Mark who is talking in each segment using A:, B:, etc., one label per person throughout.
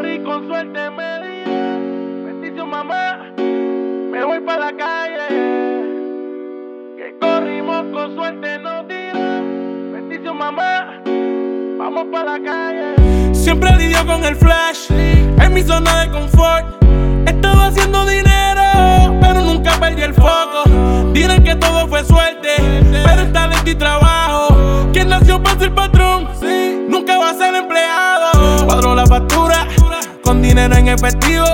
A: corrí con suerte me di. Bendición mamá, me voy para la calle. Que corrimos con suerte nos dirán. Bendición mamá, vamos para la calle.
B: Siempre lidio con el flash, en mi zona de confort. Estaba haciendo dinero, dinero en efectivo.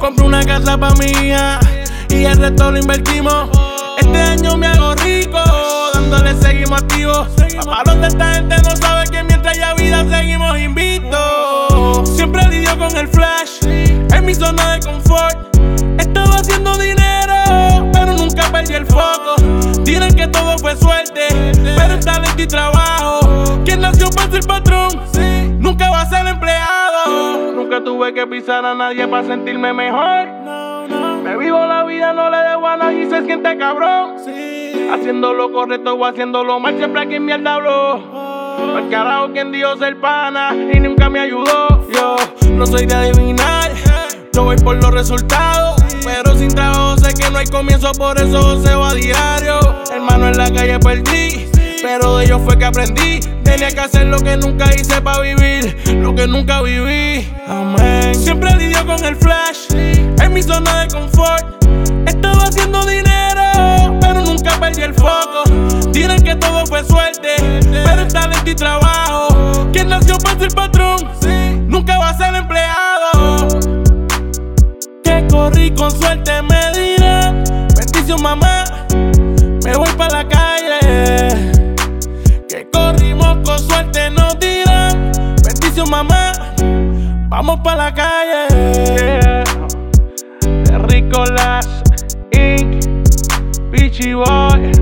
B: Compro una casa pa' hija y el resto lo invertimos. Este año me hago rico, dándole seguimos activos. Papá, donde esta gente no sabe que mientras haya vida seguimos invictos. Siempre lidio con el flash, en mi zona de confort. Estaba haciendo dinero, pero nunca perdí el foco. Dirán que todo fue suerte, pero es talento y trabajo. Quien nació para ser patrón, Nunca
A: tuve que pisar a nadie para sentirme mejor. Me vivo la vida, no le debo a nadie y se siente cabrón. Haciendo lo correcto o haciendo lo mal, siempre aquí mierda habló. Al carajo quien dio ser pana y nunca me ayudó.
B: Yo no soy de adivinar, yo voy por los resultados. Pero sin trabajo sé que no hay comienzo, por eso se va a diario. Hermano, en la calle perdí, pero de ellos fue que aprendí. Tenía que hacer lo que nunca hice para vivir, lo que nunca viví. Amén. Siempre lidio con el flash, en mi zona de confort. Estaba haciendo dinero, pero nunca perdí el foco. Dirán que todo fue suerte, pero es talento y trabajo. Quien nació para ser patrón, nunca va a ser empleado. Que corrí con suerte me dirán, bendición mamá, me voy para la calle. Con suerte nos dirán, bendición mamá, vamos para la calle.
A: Yeah. Ricolas Inc. Peachy Boy.